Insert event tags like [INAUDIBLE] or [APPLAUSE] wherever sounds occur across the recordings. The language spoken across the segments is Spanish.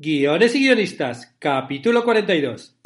Guiones y guionistas, capítulo 42.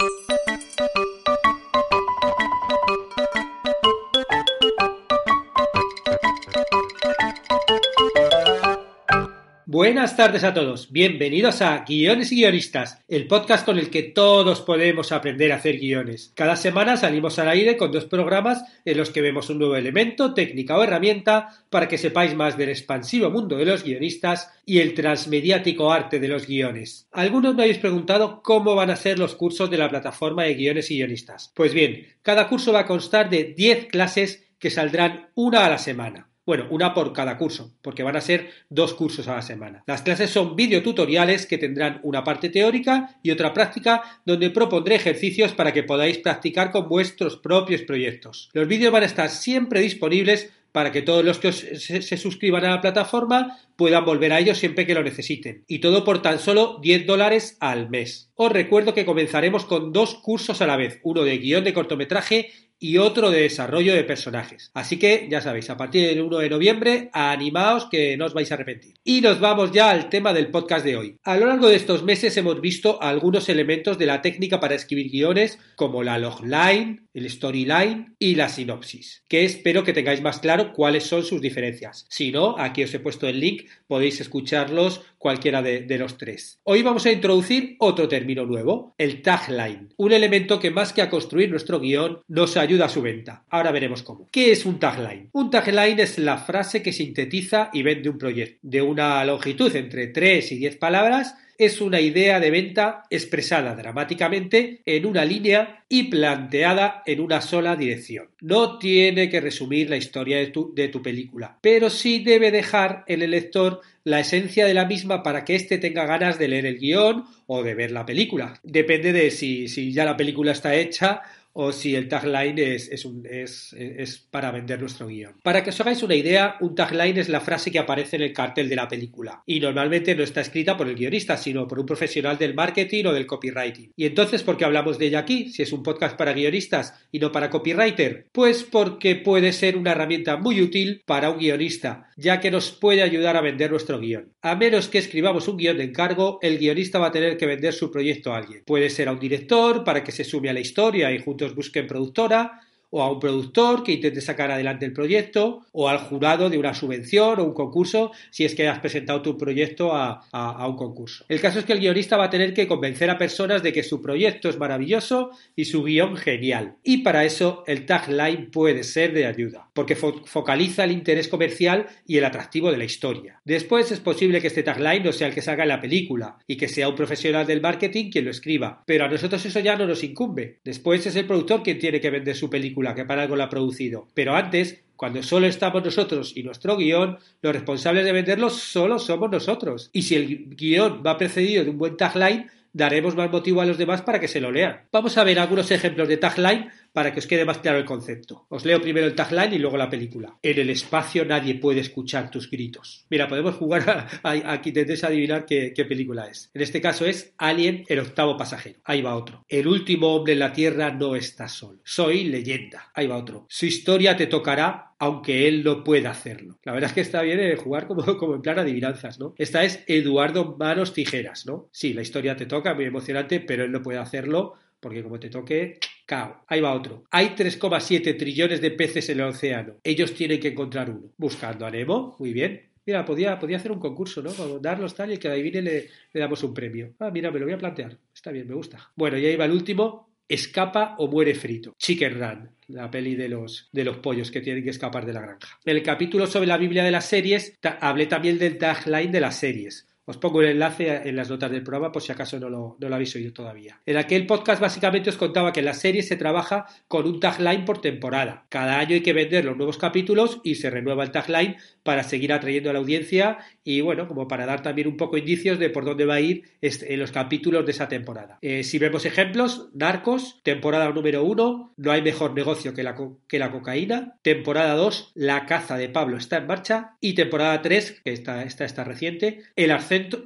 Buenas tardes a todos, bienvenidos a Guiones y Guionistas, el podcast con el que todos podemos aprender a hacer guiones. Cada semana salimos al aire con dos programas en los que vemos un nuevo elemento, técnica o herramienta para que sepáis más del expansivo mundo de los guionistas y el transmediático arte de los guiones. Algunos me habéis preguntado cómo van a ser los cursos de la plataforma de guiones y guionistas. Pues bien, cada curso va a constar de 10 clases que saldrán una a la semana. Bueno, una por cada curso, porque van a ser dos cursos a la semana. Las clases son videotutoriales que tendrán una parte teórica y otra práctica donde propondré ejercicios para que podáis practicar con vuestros propios proyectos. Los vídeos van a estar siempre disponibles para que todos los que se, suscriban a la plataforma puedan volver a ellos siempre que lo necesiten. Y todo por tan solo 10 dólares al mes. Os recuerdo que comenzaremos con dos cursos a la vez, uno de guion de cortometraje y otro de desarrollo de personajes. Así que ya sabéis, a partir del 1 de noviembre, animaos que no os vais a arrepentir. Y nos vamos ya al tema del podcast de hoy. A lo largo de estos meses hemos visto algunos elementos de la técnica para escribir guiones, como la logline, el storyline y la sinopsis, que espero que tengáis más claro cuáles son sus diferencias. Si no, aquí os he puesto el link, podéis escucharlos cualquiera de, los tres. Hoy vamos a introducir otro término nuevo, el tagline, un elemento que más que a construir nuestro guion nos ayuda a su venta. Ahora veremos cómo. ¿Qué es un tagline? Un tagline es la frase que sintetiza y vende un proyecto, de una longitud entre 3 y 10 palabras es una idea de venta expresada dramáticamente en una línea y planteada en una sola dirección. No tiene que resumir la historia de tu, película, pero sí debe dejar en el lector la esencia de la misma para que éste tenga ganas de leer el guion o de ver la película. Depende de si, si ya la película está hecha o si el tagline es, es, es, es, para vender nuestro guion. Para que os hagáis una idea, un tagline es la frase que aparece en el cartel de la película y normalmente no está escrita por el guionista, sino por un profesional del marketing o del copywriting. ¿Y entonces por qué hablamos de ella aquí? Si es un podcast para guionistas y no para copywriter. Pues porque puede ser una herramienta muy útil para un guionista, ya que nos puede ayudar a vender nuestro guion. A menos que escribamos un guion de encargo, el guionista va a tener que vender su proyecto a alguien. Puede ser a un director para que se sume a la historia y junto busquen productora o a un productor que intente sacar adelante el proyecto, o al jurado de una subvención o un concurso si es que has presentado tu proyecto a, a, un concurso. El caso es que el guionista va a tener que convencer a personas de que su proyecto es maravilloso y su guion genial. Y para eso el tagline puede ser de ayuda, porque fo focaliza el interés comercial y el atractivo de la historia. Después es posible que este tagline no sea el que salga en la película y que sea un profesional del marketing quien lo escriba, pero a nosotros eso ya no nos incumbe. Después es el productor quien tiene que vender su película que para algo lo ha producido. Pero antes, cuando solo estamos nosotros y nuestro guion, los responsables de venderlo solo somos nosotros. Y si el guion va precedido de un buen tagline, daremos más motivo a los demás para que se lo lean. Vamos a ver algunos ejemplos de tagline para que os quede más claro el concepto. Os leo primero el tagline y luego la película. En el espacio nadie puede escuchar tus gritos. Mira, podemos jugar a, a, a adivinar qué, qué, película es. En este caso es Alien, el octavo pasajero. Ahí va otro. El último hombre en la Tierra no está solo. Soy leyenda. Ahí va otro. Su historia te tocará aunque él no pueda hacerlo. La verdad es que está bien eh, jugar como, como en plan adivinanzas, ¿no? Esta es Eduardo Manos Tijeras, ¿no? Sí, la historia te toca, muy emocionante, pero él no puede hacerlo porque como te toque, cao. Ahí va otro. Hay 3,7 trillones de peces en el océano. Ellos tienen que encontrar uno. Buscando a Nemo, muy bien. Mira, podía, podía hacer un concurso, ¿no? Darlos tal y el que adivine le, le damos un premio. Ah, mira, me lo voy a plantear. Está bien, me gusta. Bueno, y ahí va el último. Escapa o muere frito. Chicken Run, la peli de los, de los pollos que tienen que escapar de la granja. En el capítulo sobre la Biblia de las series, hablé también del tagline de las series Os pongo el enlace en las notas del programa por si acaso no lo, no lo habéis oído todavía. En aquel podcast básicamente os contaba que en la serie se trabaja con un tagline por temporada. Cada año hay que vender los nuevos capítulos y se renueva el tagline para seguir atrayendo a la audiencia y bueno, como para dar también un poco indicios de por dónde va a ir en los capítulos de esa temporada. Eh, si vemos ejemplos, Narcos, temporada número 1, no hay mejor negocio que la, que la cocaína, temporada 2, la caza de Pablo está en marcha y temporada 3, que está, esta está reciente, el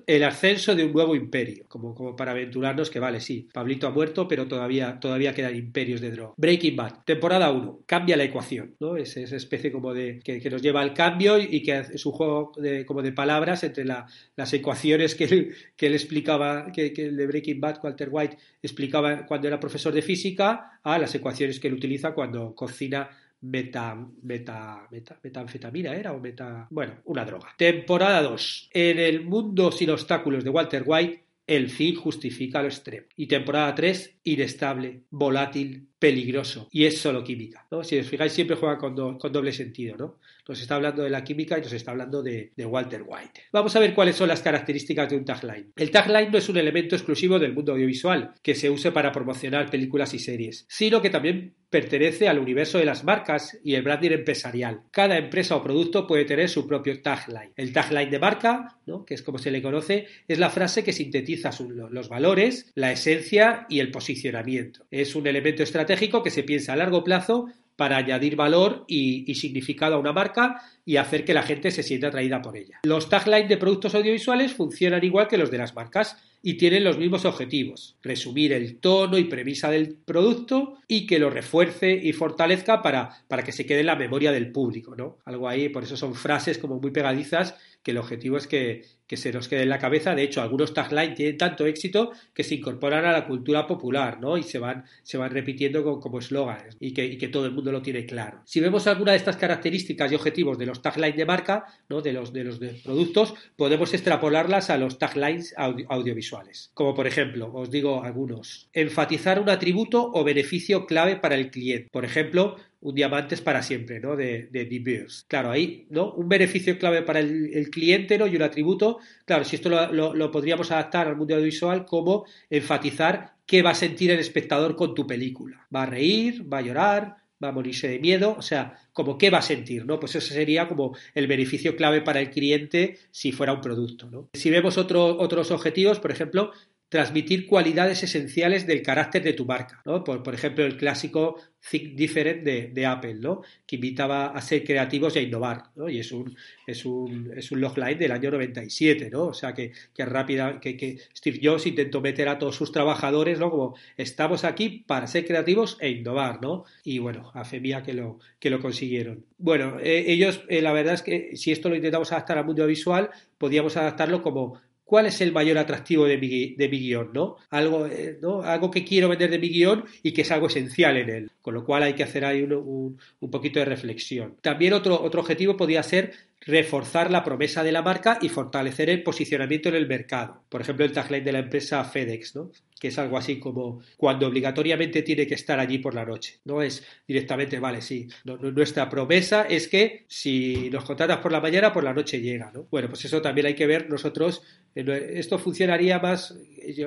el ascenso de un nuevo imperio, como, como para aventurarnos que vale, sí, Pablito ha muerto, pero todavía, todavía quedan imperios de droga. Breaking Bad, temporada 1, cambia la ecuación, ¿no? Es esa especie como de que, que nos lleva al cambio y que es un juego de, como de palabras entre las ecuaciones que él, [LAUGHS] que él explicaba, que, el de Breaking Bad, Walter White, explicaba cuando era profesor de física, a las ecuaciones que él utiliza cuando cocina meta, meta, meta, metanfetamina era o meta, bueno, una droga. Temporada 2. En el mundo sin obstáculos de Walter White, el fin justifica lo extremo. Y temporada 3, inestable, volátil, peligroso. Y es solo química. ¿no? Si os fijáis, siempre juega con, con doble sentido. ¿no? Nos está hablando de la química y nos está hablando de, Walter White. Vamos a ver cuáles son las características de un tagline. El tagline no es un elemento exclusivo del mundo audiovisual que se use para promocionar películas y series, sino que también pertenece al universo de las marcas y el branding empresarial. Cada empresa o producto puede tener su propio tagline. El tagline de marca, ¿no? que es como se le conoce, es la frase que sintetiza los valores, la esencia y el posicionamiento. Es un elemento estratégico que se piensa a largo plazo para añadir valor y, significado a una marca y hacer que la gente se sienta atraída por ella. Los taglines de productos audiovisuales funcionan igual que los de las marcas y tienen los mismos objetivos, resumir el tono y premisa del producto y que lo refuerce y fortalezca para, para que se quede en la memoria del público, ¿no? Algo ahí, por eso son frases como muy pegadizas que el objetivo es que, se nos quede en la cabeza. De hecho, algunos taglines tienen tanto éxito que se incorporan a la cultura popular, ¿no? Y se van, se van repitiendo como eslóganes y que, que, todo el mundo lo tiene claro. Si vemos alguna de estas características y objetivos de los taglines de marca, ¿no? De los, de los productos, podemos extrapolarlas a los taglines audiovisuales. Como por ejemplo, os digo algunos. Enfatizar un atributo o beneficio clave para el cliente. Por ejemplo, un diamante es para siempre, ¿no? De, de De Claro, ahí, ¿no? Un beneficio clave para el, cliente, ¿no? Y un atributo. Claro, si esto lo, podríamos adaptar al mundo audiovisual como enfatizar qué va a sentir el espectador con tu película. ¿Va a reír? ¿Va a llorar? va a morirse de miedo, o sea, como qué va a sentir, ¿no? Pues ese sería como el beneficio clave para el cliente si fuera un producto, ¿no? Si vemos otros objetivos, por ejemplo, transmitir cualidades esenciales del carácter de tu marca, ¿no? Por, ejemplo, el clásico Think Different de, Apple, ¿no? Que invitaba a ser creativos y a innovar, ¿no? Y es un, es un, es un logline del año 97, ¿no? O sea, que, que rápida, que, que, Steve Jobs intentó meter a todos sus trabajadores, ¿no? Como estamos aquí para ser creativos e innovar, ¿no? Y bueno, a fe mía que lo, que lo consiguieron. Bueno, eh, ellos, eh, la verdad es que si esto lo intentamos adaptar al mundo visual, podíamos adaptarlo como cuál es el mayor atractivo de mi, de mi guion, ¿no? Algo, eh, ¿no? Algo que quiero vender de mi guion y que es algo esencial en él, con lo cual hay que hacer ahí un, un, poquito de reflexión. También otro, otro objetivo podría ser reforzar la promesa de la marca y fortalecer el posicionamiento en el mercado. Por ejemplo, el tagline de la empresa FedEx, ¿no? que es algo así como cuando obligatoriamente tiene que estar allí por la noche. No es directamente, vale, sí. nuestra promesa es que si nos contratas por la mañana, por la noche llega. ¿no? Bueno, pues eso también hay que ver nosotros. Esto funcionaría más,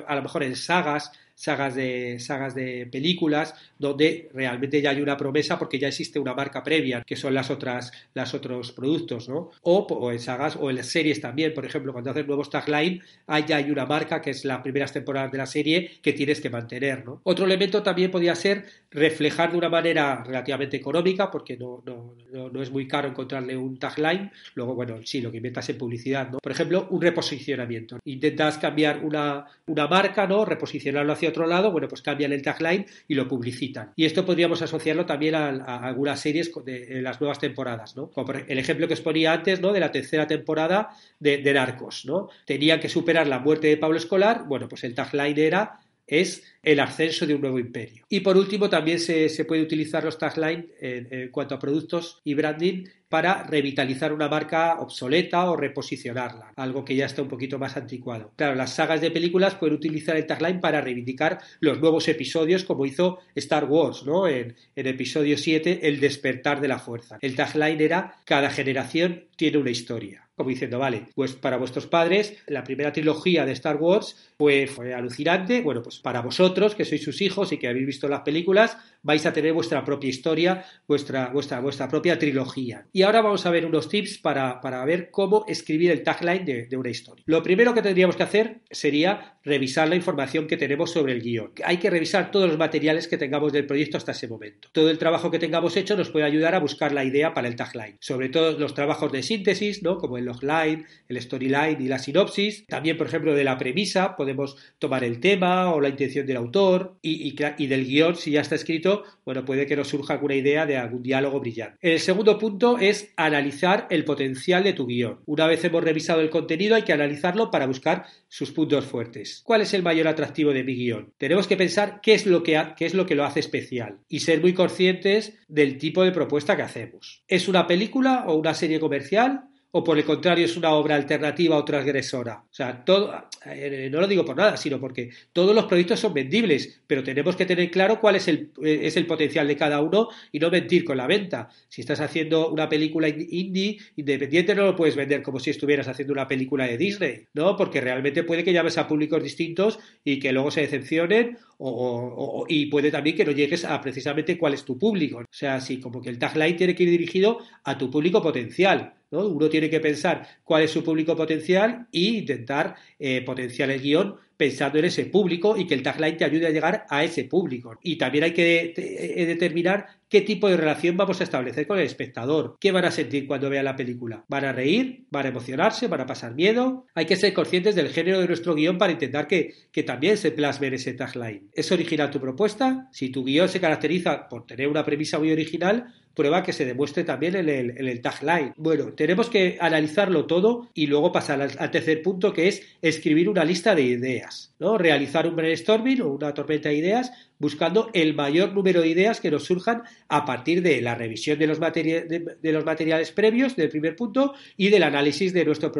a lo mejor en sagas, sagas de, sagas de películas donde realmente ya hay una promesa porque ya existe una marca previa, que son las otras, las otros productos, ¿no? O, en sagas o en series también, por ejemplo, cuando hacen nuevos tagline, hay ya hay una marca que es las primeras temporadas de la serie que tienes que mantener, ¿no? Otro elemento también podría ser reflejar de una manera relativamente económica, porque no, no, no, es muy caro encontrarle un tagline, luego, bueno, sí, lo que inventas en publicidad, ¿no? Por ejemplo, un reposicionamiento. Intentas cambiar una, una marca, ¿no? Reposicionarlo hacia otro lado, bueno, pues cambian el tagline y lo publicitan. Y esto podríamos asociarlo también a, algunas series de, las nuevas temporadas, ¿no? Como el ejemplo que os ponía antes, ¿no? De la tercera temporada de, de Narcos, ¿no? Tenían que superar la muerte de Pablo Escolar, bueno, pues el tagline era es el ascenso de un nuevo imperio. Y por último, también se, puede utilizar los taglines en, cuanto a productos y branding para revitalizar una marca obsoleta o reposicionarla, algo que ya está un poquito más anticuado. Claro, las sagas de películas pueden utilizar el tagline para reivindicar los nuevos episodios, como hizo Star Wars, ¿no? En, en episodio 7, El despertar de la fuerza. El tagline era Cada generación tiene una historia. Como diciendo, vale, pues para vuestros padres la primera trilogía de Star Wars fue, fue alucinante, bueno, pues para vosotros, que sois sus hijos y que habéis visto las películas, vais a tener vuestra propia historia, vuestra, vuestra, vuestra propia trilogía. Y ahora vamos a ver unos tips para, para ver cómo escribir el tagline de, de, una historia. Lo primero que tendríamos que hacer sería revisar la información que tenemos sobre el guion. Hay que revisar todos los materiales que tengamos del proyecto hasta ese momento. Todo el trabajo que tengamos hecho nos puede ayudar a buscar la idea para el tagline. Sobre todo los trabajos de síntesis, ¿no? como el logline, el storyline y la sinopsis. También, por ejemplo, de la premisa, podemos tomar el tema o la intención del autor y, del guion, si ya está escrito, bueno, puede que nos surja alguna idea de algún diálogo brillante. El segundo punto es analizar el potencial de tu guion. Una vez hemos revisado el contenido, hay que analizarlo para buscar sus puntos fuertes. ¿Cuál es el mayor atractivo de mi guion? Tenemos que pensar qué es lo que, qué es lo, que lo hace especial y ser muy conscientes del tipo de propuesta que hacemos. ¿Es una película o una serie comercial? O por el contrario es una obra alternativa o transgresora. O sea, todo, eh, no lo digo por nada, sino porque todos los proyectos son vendibles, pero tenemos que tener claro cuál es el, eh, es el potencial de cada uno y no mentir con la venta. Si estás haciendo una película indie, independiente, no lo puedes vender como si estuvieras haciendo una película de Disney, ¿no? Porque realmente puede que llames a públicos distintos y que luego se decepcionen o, y puede también que no llegues a precisamente cuál es tu público. O sea, así como que el tagline tiene que ir dirigido a tu público potencial. ¿No? Uno tiene que pensar cuál es su público potencial e intentar eh, potenciar el guion pensando en ese público y que el tagline te ayude a llegar a ese público. Y también hay que de, determinar qué tipo de relación vamos a establecer con el espectador. ¿Qué van a sentir cuando vean la película? ¿Van a reír? ¿Van a emocionarse? ¿Van a pasar miedo? Hay que ser conscientes del género de nuestro guion para intentar que, que también se plasme en ese tagline. ¿Es original tu propuesta? Si tu guion se caracteriza por tener una premisa muy original, prueba que se demuestre también en el, en el, tagline. Bueno, tenemos que analizarlo todo y luego pasar al, al, tercer punto que es escribir una lista de ideas, ¿no? Realizar un brainstorming o una tormenta de ideas buscando el mayor número de ideas que nos surjan a partir de la revisión de los, materiales previos del primer punto y del análisis de nuestro,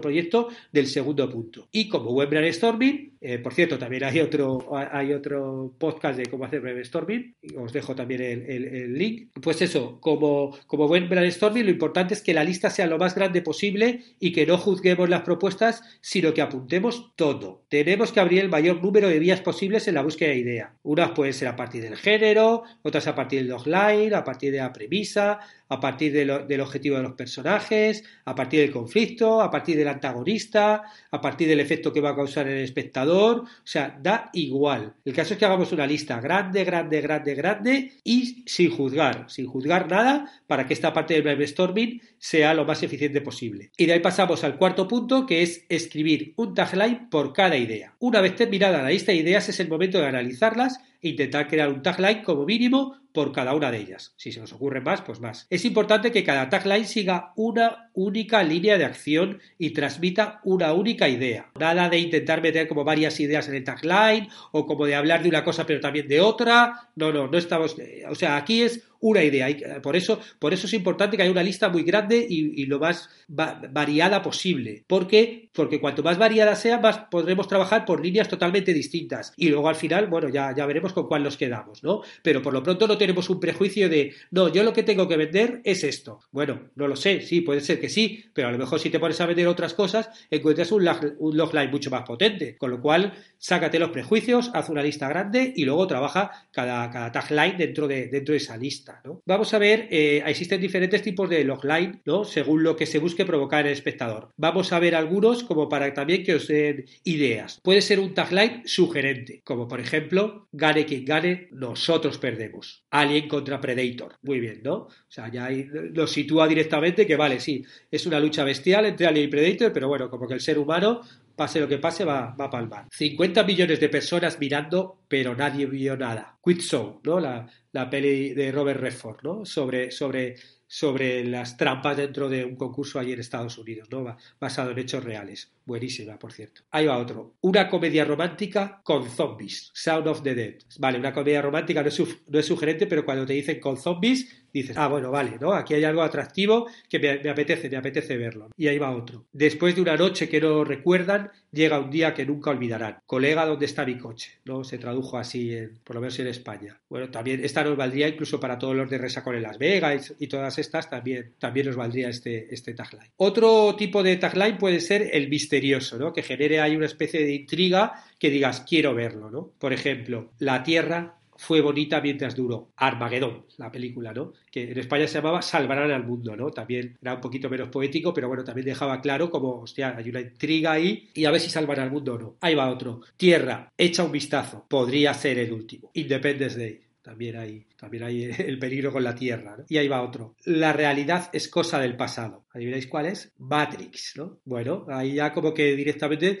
proyecto del segundo punto. Y como buen brainstorming, eh, por cierto, también hay otro, podcast de cómo hacer brainstorming, os dejo también el link. Pues eso, como, como buen brainstorming, lo importante es que la lista sea lo más grande posible y que no juzguemos las propuestas, sino que apuntemos todo. Tenemos que abrir el mayor número de vías posibles en la búsqueda de idea. Unas pueden ser a partir del género, otras a partir del logline, a partir de la premisa, a partir de lo, del objetivo de los personajes, a partir del conflicto, a partir del antagonista, a partir del efecto que va a causar en el espectador. O sea, da igual. El caso es que hagamos una lista grande, grande, grande, grande y sin juzgar, sin juzgar nada para que esta parte del brainstorming sea lo más eficiente posible. Y de ahí pasamos al cuarto punto, que es escribir un tagline por cada idea. Una vez terminada la lista de ideas es el momento de analizarlas intentar crear un tagline como mínimo por cada una de ellas. Si se nos ocurre más, pues más. Es importante que cada tagline siga una única línea de acción y transmita una única idea. Nada de intentar meter como varias ideas en el tagline o como de hablar de una cosa pero también de otra. No, no, no estamos. O sea, aquí es una idea. Por eso, por eso es importante que haya una lista muy grande y, y lo más va variada posible. Porque, porque cuanto más variada sea, más podremos trabajar por líneas totalmente distintas. Y luego al final, bueno, ya, ya veremos con cuál nos quedamos, ¿no? Pero por lo pronto no tenemos un prejuicio de, no, yo lo que tengo que vender es esto. Bueno, no lo sé, sí, puede ser que sí, pero a lo mejor si te pones a vender otras cosas, encuentras un, log, un logline mucho más potente. Con lo cual, sácate los prejuicios, haz una lista grande y luego trabaja cada, cada tagline dentro de, dentro de esa lista. Vamos a ver, eh, existen diferentes tipos de logline, ¿no? según lo que se busque provocar el espectador. Vamos a ver algunos como para también que os den ideas. Puede ser un tagline sugerente, como por ejemplo, gane quien gane, nosotros perdemos. Alien contra Predator. Muy bien, ¿no? O sea, ya ahí lo sitúa directamente que vale, sí, es una lucha bestial entre Alien y Predator, pero bueno, como que el ser humano pase lo que pase, va, va a palmar. 50 millones de personas mirando, pero nadie vio nada. Quit Show, ¿no? La, la peli de Robert Redford, ¿no? Sobre, sobre, sobre las trampas dentro de un concurso allí en Estados Unidos, ¿no? Basado en hechos reales. Buenísima, por cierto. Ahí va otro. Una comedia romántica con zombies. Sound of the Dead. Vale, una comedia romántica no es, no es sugerente, pero cuando te dicen con zombies, dices, ah, bueno, vale, ¿no? Aquí hay algo atractivo que me, apetece, me apetece verlo. Y ahí va otro. Después de una noche que no recuerdan, llega un día que nunca olvidarán. Colega, ¿dónde está mi coche? ¿No? Se tradujo así, en, por lo menos en España. Bueno, también esta nos valdría incluso para todos los de Resacón en Las Vegas y, todas estas, también, también nos valdría este, este tagline. Otro tipo de tagline puede ser el misterioso, ¿no? Que genere ahí una especie de intriga que digas, quiero verlo, ¿no? Por ejemplo, la Tierra fue bonita mientras duró. Armagedón, la película, ¿no? Que en España se llamaba Salvarán al mundo, ¿no? También era un poquito menos poético, pero bueno, también dejaba claro como, hostia, hay una intriga ahí y a ver si salvará al mundo o no. Ahí va otro. Tierra, echa un vistazo. Podría ser el último. Independence Day. También hay, también hay el peligro con la Tierra. ¿no? Y ahí va otro. La realidad es cosa del pasado. ¿Adivináis cuál es? Matrix, ¿no? Bueno, ahí ya como que directamente en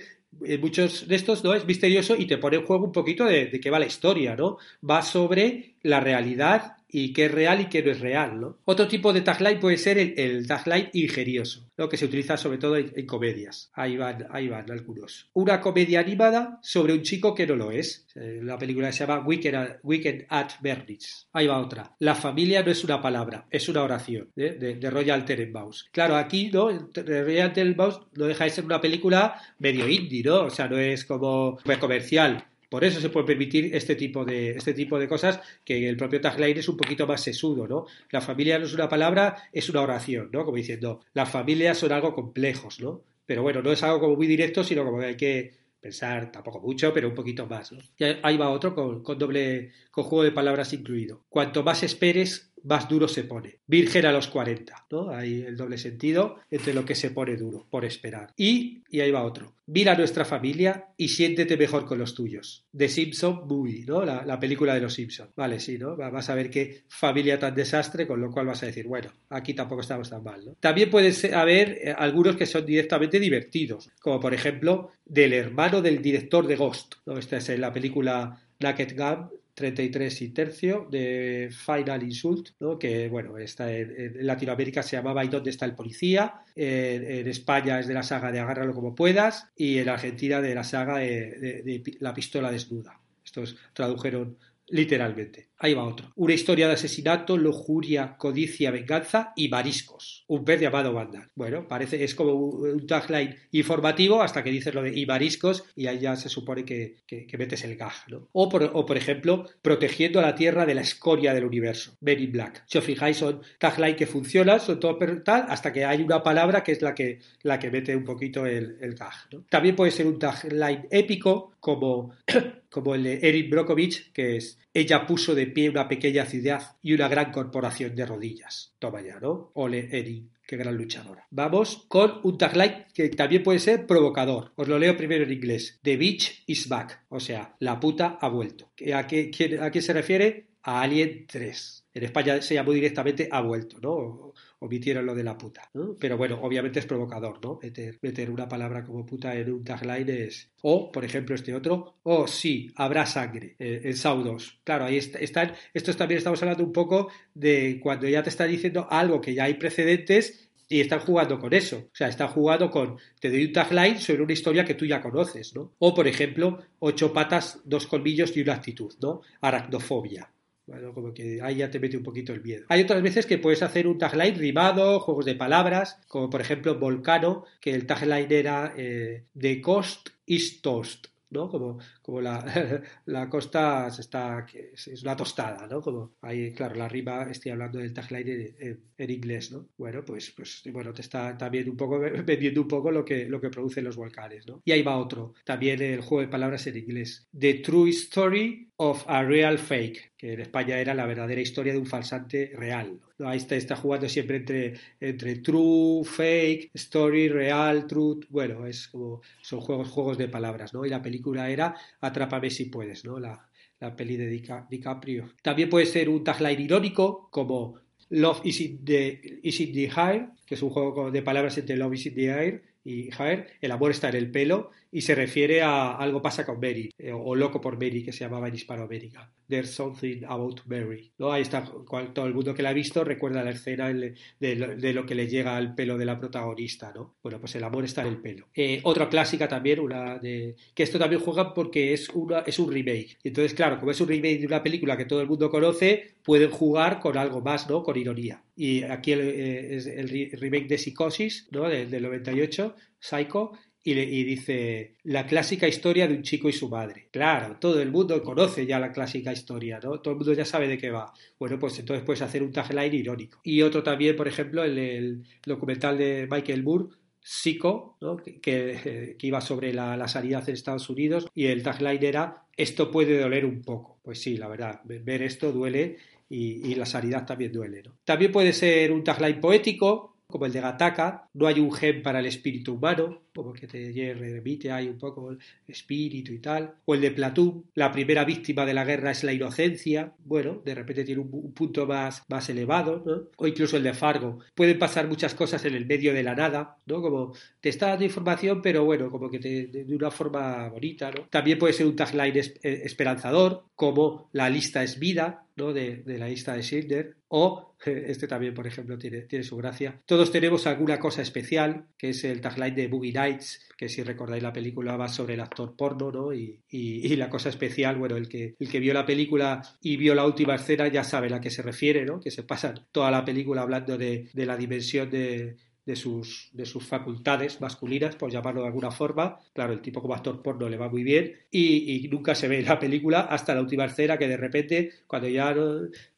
muchos de estos no es misterioso y te pone en juego un poquito de, de qué va la historia, ¿no? Va sobre la realidad y qué es real y qué no es real. ¿no? Otro tipo de tagline puede ser el, tagline ingenioso, lo que se utiliza sobre todo en, comedias. Ahí van, ahí van algunos. Una comedia animada sobre un chico que no lo es. Eh, la película se llama Weekend, at Bernie's. Ahí va otra. La familia no es una palabra, es una oración ¿eh? de, Royal Tenenbaums. Claro, aquí ¿no? Royal Tenenbaums no deja de ser una película medio indie, ¿no? O sea, no es como comercial por eso se puede permitir este tipo de, este tipo de cosas que el propio tagline es un poquito más sesudo, ¿no? La familia no es una palabra, es una oración, ¿no? Como diciendo, las familias son algo complejos, ¿no? Pero bueno, no es algo como muy directo, sino como que hay que pensar tampoco mucho, pero un poquito más. Y ahí va otro con, con, doble, con juego de palabras incluido. Cuanto más esperes, más duro se pone. Virgen a los 40, ¿no? Hay el doble sentido entre lo que se pone duro, por esperar. Y, y ahí va otro. Mira a nuestra familia y siéntete mejor con los tuyos. The Simpson Movie, ¿no? La, película de los Simpsons. Vale, sí, ¿no? Vas a ver qué familia tan desastre, con lo cual vas a decir, bueno, aquí tampoco estamos tan mal, ¿no? También puede haber eh, algunos que son directamente divertidos, como por ejemplo del hermano del director de Ghost, ¿no? Esta es la película Naked Gun 33 y tercio de Final Insult, que bueno, está en, Latinoamérica se llamaba ¿Y dónde está el policía? En, España es de la saga de Agárralo como puedas y en Argentina de la saga de La pistola desnuda. Estos tradujeron literalmente. Ahí va otro. Una historia de asesinato, lujuria, codicia, venganza y mariscos. Un pez llamado Banda. Bueno, parece, es como un tagline informativo hasta que dices lo de y mariscos y ahí ya se supone que, metes el gag, ¿no? O por, o por, ejemplo, protegiendo a la Tierra de la escoria del universo. In Black. Si os fijáis, son tagline que funcionan, son todo tal, hasta que hay una palabra que es la que, la que mete un poquito el, el ¿no? También puede ser un tagline épico como, [COUGHS] como el de Erin Brockovich, que es ella puso de pie una pequeña ciudad y una gran corporación de rodillas. Toma ya, ¿no? Ole, Erin, qué gran luchadora. Vamos con un tagline que también puede ser provocador. Os lo leo primero en inglés. The bitch is back. O sea, la puta ha vuelto. ¿A qué, a qué se refiere? A Alien 3. En España se llamó directamente ha vuelto, ¿no? Omitieron lo de la puta. Pero bueno, obviamente es provocador, ¿no? Meter, una palabra como puta en un tagline es. O, por ejemplo, este otro, oh sí, habrá sangre eh, en Saudos. Claro, ahí están. Estos también estamos hablando un poco de cuando ya te está diciendo algo que ya hay precedentes y están jugando con eso. O sea, están jugando con, te doy un tagline sobre una historia que tú ya conoces, ¿no? O, por ejemplo, ocho patas, dos colmillos y una actitud, ¿no? Aracnofobia. Bueno, como que ahí ya te mete un poquito el miedo. Hay otras veces que puedes hacer un tagline rimado, juegos de palabras, como por ejemplo Volcano, que el tagline era eh, The Cost is Toast. ¿no? Como, como la, [LAUGHS] la costa se está, es una tostada, ¿no? Como ahí, claro, la rima, estoy hablando del tagline en, inglés, ¿no? Bueno, pues, pues, bueno, te está también un poco [LAUGHS] vendiendo un poco lo que, lo que producen los volcanes, ¿no? Y ahí va otro, también el juego de palabras en inglés. The True Story of a Real Fake, que en España era la verdadera historia de un falsante real. Ahí está, está, jugando siempre entre, entre true, fake, story, real, truth. Bueno, es como son juegos, juegos de palabras, ¿no? Y la película era Atrápame si puedes, ¿no? La, la peli de DiCaprio. También puede ser un tagline irónico como Love is in the, is in the Air, que es un juego de palabras entre Love is in the Air y Javier, el amor está en el pelo y se refiere a algo pasa con Mary eh, o loco por Mary que se llamaba en Hispanoamérica. There's something about Mary. ¿no? Ahí está, todo el mundo que la ha visto recuerda la escena de, lo que le llega al pelo de la protagonista. ¿no? Bueno, pues el amor está en el pelo. Eh, otra clásica también, una de que esto también juega porque es, una, es un remake. Entonces, claro, como es un remake de una película que todo el mundo conoce, pueden jugar con algo más, ¿no? Con ironía. Y aquí eh, es el remake de Psicosis, ¿no? Del, del 98, Psycho, y, dice la clásica historia de un chico y su madre. Claro, todo el mundo conoce ya la clásica historia, ¿no? Todo el mundo ya sabe de qué va. Bueno, pues entonces puedes hacer un tagline irónico. Y otro también, por ejemplo, el, el documental de Michael Moore, Psico, ¿no? que, iba sobre la, sanidad en Estados Unidos y el tagline era esto puede doler un poco. Pues sí, la verdad, ver esto duele y, la sanidad también duele. ¿no? También puede ser un tagline poético, como el de Gataka, no hay un gen para el espíritu humano, como que te remite ahí un poco el espíritu y tal, o el de Platón, la primera víctima de la guerra es la inocencia, bueno, de repente tiene un, punto más, más elevado, o incluso el de Fargo, pueden pasar muchas cosas en el medio de la nada, ¿no? Como te está dando información, pero bueno, como que te, de una forma bonita, ¿no? También puede ser un tagline eh, esperanzador, como la lista es vida, ¿no? de, de la lista de Schindler, o este también, por ejemplo, tiene, tiene su gracia. Todos tenemos alguna cosa especial, que es el tagline de Boogie Nights, que si recordáis la película va sobre el actor porno, ¿no? Y, y, la cosa especial, bueno, el que, el que vio la película y vio la última escena ya sabe a la que se refiere, ¿no? Que se pasa toda la película hablando de, de la dimensión de, de sus, de sus facultades masculinas, por llamarlo de alguna forma. Claro, el tipo como actor porno le va muy bien y, nunca se ve en la película hasta la última escena que de repente, cuando ya,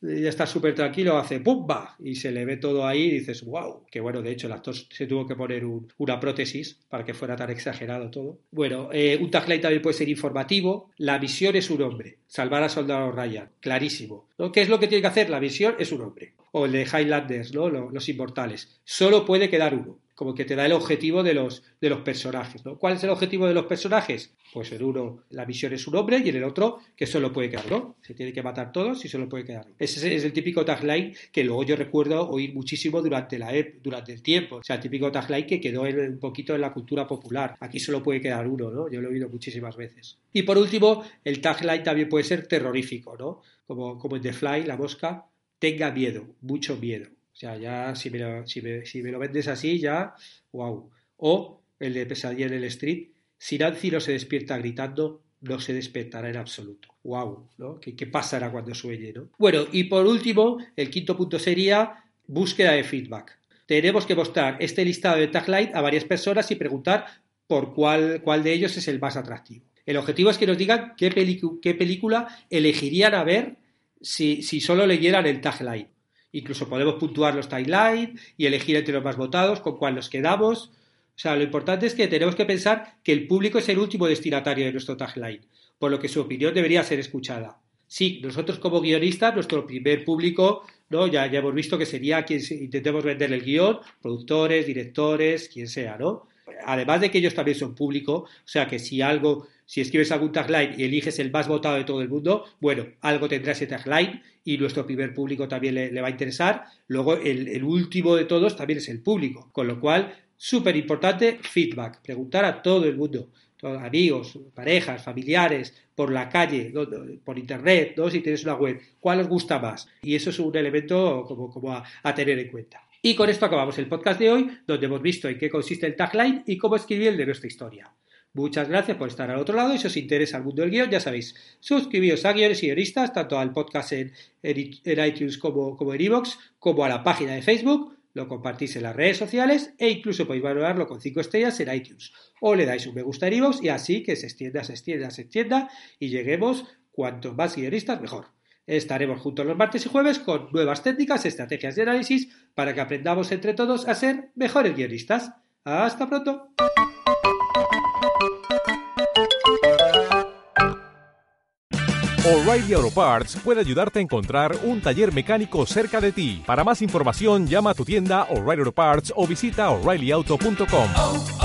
ya está súper tranquilo, hace ¡pumba! y se le ve todo ahí y dices ¡wow! Que bueno, de hecho el actor se tuvo que poner una prótesis para que fuera tan exagerado todo. Bueno, eh, un tagline también puede ser informativo. La visión es un hombre. Salvar a Soldado Ryan. Clarísimo. ¿no? ¿Qué es lo que tiene que hacer? La visión es un hombre o el de Highlanders. Los, inmortales. Solo puede quedar uno, como que te da el objetivo de los, personajes. ¿Cuál es el objetivo de los personajes? Pues en uno la misión es un hombre y en el otro que solo puede quedar uno. Se tiene que matar todos y solo puede quedar uno. Ese es el típico tagline que luego yo recuerdo oír muchísimo durante, la, durante el tiempo. O sea, el típico tagline que quedó un poquito en la cultura popular. Aquí solo puede quedar uno, ¿no? Yo lo he oído muchísimas veces. Y por último, el tagline también puede ser terrorífico. Como, como en The Fly, la mosca, tenga miedo, mucho miedo. O sea, ya si me lo, si me, lo vendes así, ya, wow. O el de Pesadilla en el Street, si Nancy no se despierta gritando, no se despertará en absoluto. ¡Wow! ¿no? ¿Qué, pasará cuando sueñe? ¿no? Bueno, y por último, el quinto punto sería búsqueda de feedback. Tenemos que mostrar este listado de tagline a varias personas y preguntar por cuál, cuál de ellos es el más atractivo. El objetivo es que nos digan qué, qué película elegirían a ver si, si solo leyeran el tagline. Incluso podemos puntuar los taglines y elegir entre los más votados con cuál nos quedamos. O sea, lo importante es que tenemos que pensar que el público es el último destinatario de nuestro tagline, por lo que su opinión debería ser escuchada. Sí, nosotros como guionistas, nuestro primer público, ¿no? Ya, ya hemos visto que sería quien intentemos vender el guion, productores, directores, quien sea, ¿no? Además de que ellos también son público, o sea que si algo si escribes algún tagline y eliges el más votado de todo el mundo, bueno, algo tendrá ese tagline y nuestro primer público también le, va a interesar. Luego, el, último de todos también es el público, con lo cual, súper importante, feedback, preguntar a todo el mundo, amigos, parejas, familiares, por la calle, por internet, ¿no? si tienes una web, cuál os gusta más. Y eso es un elemento como, como a, a tener en cuenta. Y con esto acabamos el podcast de hoy, donde hemos visto en qué consiste el tagline y cómo escribir el de nuestra historia. Muchas gracias por estar al otro lado y si os interesa el mundo del guion, ya sabéis, suscribíos a Guiones y Guionistas, tanto al podcast en, iTunes como, en iVoox, como a la página de Facebook, lo compartís en las redes sociales e incluso podéis valorarlo con 5 estrellas en iTunes. O le dais un me gusta en iVoox y así que se extienda, se extienda, se extienda y lleguemos cuanto más guionistas mejor. Estaremos juntos los martes y jueves con nuevas técnicas, estrategias de análisis para que aprendamos entre todos a ser mejores guionistas. Hasta pronto. O'Reilly Auto Parts puede ayudarte a encontrar un taller mecánico cerca de ti. Para más información, llama a tu tienda O'Reilly Auto Parts o visita oreillyauto.com.